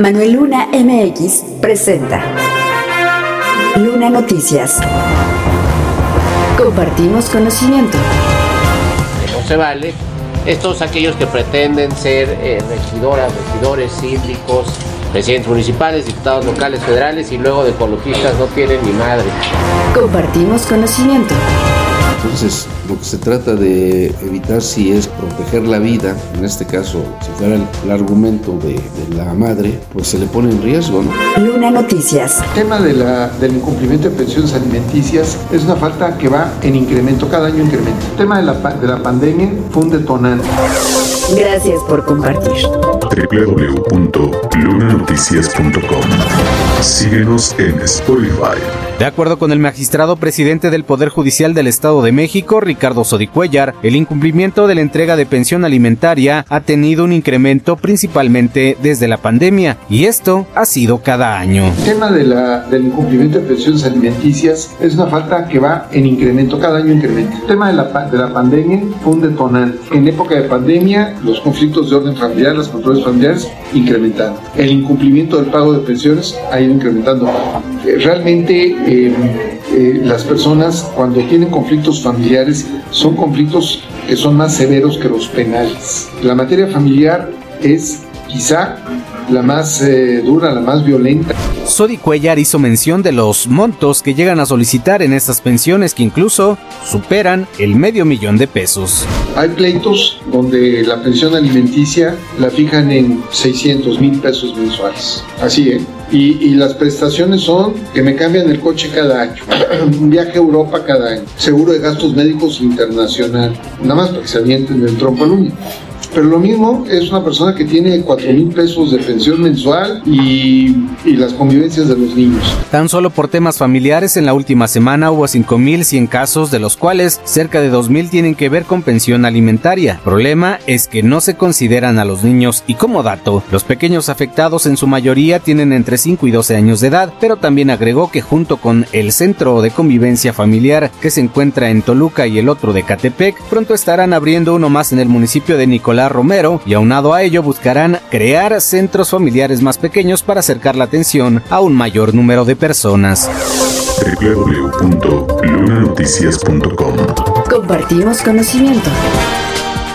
Manuel Luna MX presenta Luna Noticias. Compartimos conocimiento. No se vale. Estos aquellos que pretenden ser eh, regidoras, regidores, síndicos, presidentes municipales, diputados locales, federales y luego de ecologistas no tienen ni madre. Compartimos conocimiento. Entonces, lo que se trata de evitar si es proteger la vida, en este caso, si fuera el, el argumento de, de, la madre, pues se le pone en riesgo, ¿no? Luna Noticias. El tema de la, del incumplimiento de pensiones alimenticias es una falta que va en incremento, cada año incrementa. El tema de la, de la pandemia fue un detonante. Gracias por compartir. www.lunanoticias.com Síguenos en Spotify. De acuerdo con el magistrado presidente del Poder Judicial del Estado de México, Ricardo Sodicuellar, el incumplimiento de la entrega de pensión alimentaria ha tenido un incremento principalmente desde la pandemia, y esto ha sido cada año. El tema del incumplimiento de pensiones alimenticias es una falta que va en incremento, cada año incrementa. El tema de la, de la pandemia fue un detonante. En época de pandemia, los conflictos de orden familiar, las controles familiares incrementaron. El incumplimiento del pago de pensiones ha ido incrementando. Realmente eh, eh, las personas cuando tienen conflictos familiares son conflictos que son más severos que los penales. La materia familiar es quizá la más eh, dura, la más violenta. Sodi Cuellar hizo mención de los montos que llegan a solicitar en estas pensiones que incluso superan el medio millón de pesos. Hay pleitos donde la pensión alimenticia la fijan en 600 mil pesos mensuales. Así, ¿eh? Y, y, las prestaciones son que me cambian el coche cada año, un viaje a Europa cada año, seguro de gastos médicos internacional, nada más para que se avienten del trompo. Pero lo mismo es una persona que tiene 4 mil pesos de pensión mensual y, y, las convivencias de los niños. Tan solo por temas familiares, en la última semana hubo 5.100 casos, de los cuales cerca de 2.000 tienen que ver con pensión alimentaria. Problema es que no se consideran a los niños y como dato, los pequeños afectados en su mayoría tienen entre 5 y 12 años de edad, pero también agregó que junto con el Centro de Convivencia Familiar que se encuentra en Toluca y el otro de Catepec, pronto estarán abriendo uno más en el municipio de Nicolás Romero y aunado a ello buscarán crear centros familiares más pequeños para acercar la atención a un mayor número de personas. www.lunanoticias.com Compartimos conocimiento.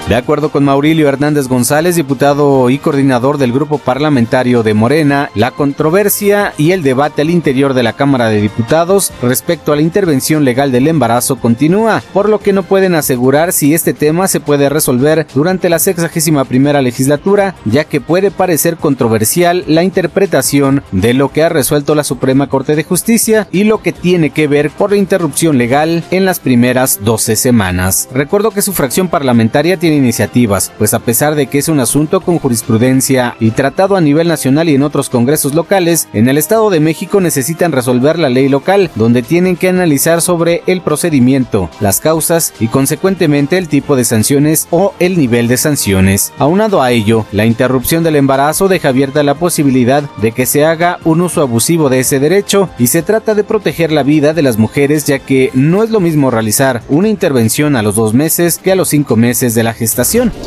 De acuerdo con Maurilio Hernández González, diputado y coordinador del grupo parlamentario de Morena, la controversia y el debate al interior de la Cámara de Diputados respecto a la intervención legal del embarazo continúa, por lo que no pueden asegurar si este tema se puede resolver durante la 61 primera legislatura, ya que puede parecer controversial la interpretación de lo que ha resuelto la Suprema Corte de Justicia y lo que tiene que ver por la interrupción legal en las primeras 12 semanas. Recuerdo que su fracción parlamentaria tiene iniciativas, pues a pesar de que es un asunto con jurisprudencia y tratado a nivel nacional y en otros congresos locales, en el Estado de México necesitan resolver la ley local, donde tienen que analizar sobre el procedimiento, las causas y consecuentemente el tipo de sanciones o el nivel de sanciones. Aunado a ello, la interrupción del embarazo deja abierta la posibilidad de que se haga un uso abusivo de ese derecho y se trata de proteger la vida de las mujeres ya que no es lo mismo realizar una intervención a los dos meses que a los cinco meses de la gestación.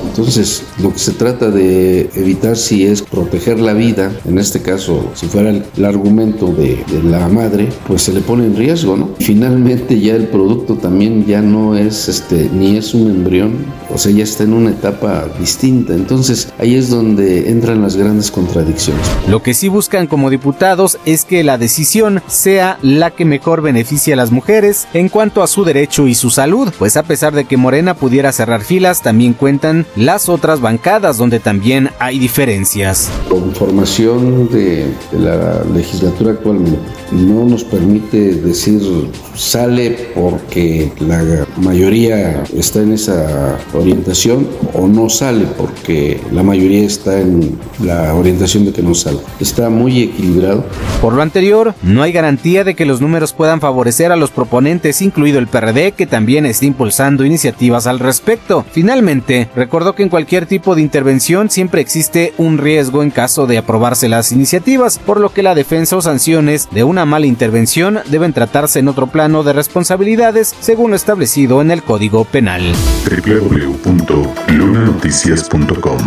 Entonces, lo que se trata de evitar si es proteger la vida, en este caso, si fuera el, el argumento de, de, la madre, pues se le pone en riesgo, ¿no? Finalmente ya el producto también ya no es este ni es un embrión, o sea, ya está en una etapa distinta. Entonces, ahí es donde entran las grandes contradicciones. Lo que sí buscan como diputados es que la decisión sea la que mejor beneficie a las mujeres en cuanto a su derecho y su salud, pues a pesar de que Morena pudiera cerrar filas, también cuentan las otras bancadas donde también hay diferencias. Con formación de, de la legislatura actualmente no nos permite decir sale porque la mayoría está en esa orientación o no sale porque la mayoría está en la orientación de que no salga. Está muy equilibrado. Por lo anterior, no hay garantía de que los números puedan favorecer a los proponentes, incluido el PRD, que también está impulsando iniciativas al respecto. Finalmente, recordó que en cualquier tipo de intervención siempre existe un riesgo en caso de aprobarse las iniciativas, por lo que la defensa o sanciones de una mala intervención deben tratarse en otro plano de responsabilidades según lo establecido en el Código Penal. www.lunanoticias.com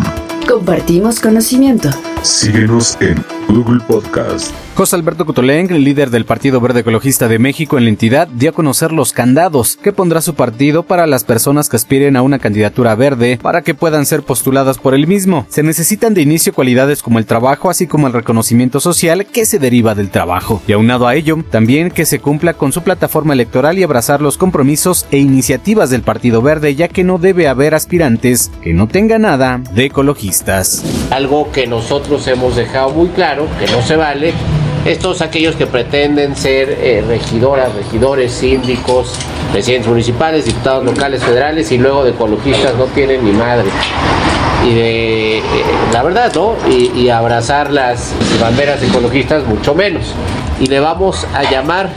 Compartimos conocimiento. Síguenos en Google Podcast. José Alberto Cotoleng, líder del Partido Verde Ecologista de México en la entidad, dio a conocer los candados que pondrá su partido para las personas que aspiren a una candidatura verde para que puedan ser postuladas por el mismo. Se necesitan de inicio cualidades como el trabajo, así como el reconocimiento social que se deriva del trabajo. Y aunado a ello, también que se cumpla con su plataforma electoral y abrazar los compromisos e iniciativas del Partido Verde, ya que no debe haber aspirantes que no tengan nada de ecologistas. Algo que nosotros hemos dejado muy claro, que no se vale, estos aquellos que pretenden ser eh, regidoras, regidores, síndicos, presidentes municipales, diputados locales, federales y luego de ecologistas no tienen ni madre. Y de eh, la verdad, ¿no? Y, y abrazar las banderas ecologistas mucho menos. Y le vamos a llamar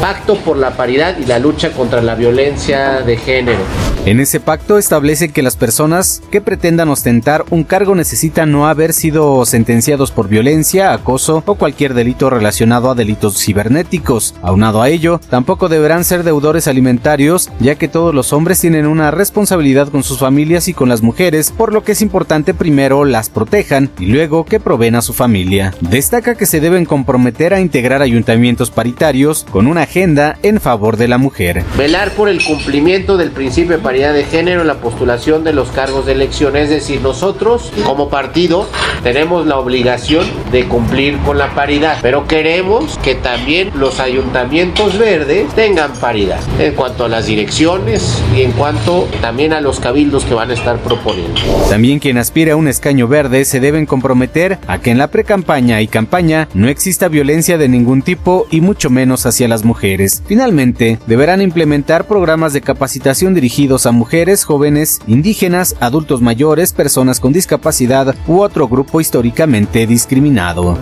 Pacto por la Paridad y la lucha contra la violencia de género. En ese pacto establece que las personas que pretendan ostentar un cargo necesitan no haber sido sentenciados por violencia, acoso o cualquier delito relacionado a delitos cibernéticos. Aunado a ello, tampoco deberán ser deudores alimentarios, ya que todos los hombres tienen una responsabilidad con sus familias y con las mujeres, por lo que es importante primero las protejan y luego que proveen a su familia. Destaca que se deben comprometer a integrar ayuntamientos paritarios con una agenda en favor de la mujer. Velar por el cumplimiento del principio de paridad de género en la postulación de los cargos de elección. Es decir, nosotros como partido tenemos la obligación de cumplir con la paridad, pero queremos que también los ayuntamientos verdes tengan paridad en cuanto a las direcciones y en cuanto también a los cabildos que van a estar proponiendo. También quien aspira a un escaño verde se deben comprometer a que en la precampaña y campaña no exista violencia de ningún tipo y mucho menos hacia las mujeres. Finalmente, deberán implementar programas de capacitación dirigidos a mujeres, jóvenes, indígenas, adultos mayores, personas con discapacidad u otro grupo históricamente discriminado.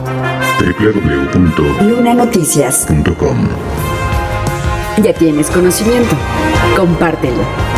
www.lunanoticias.com Ya tienes conocimiento. Compártelo.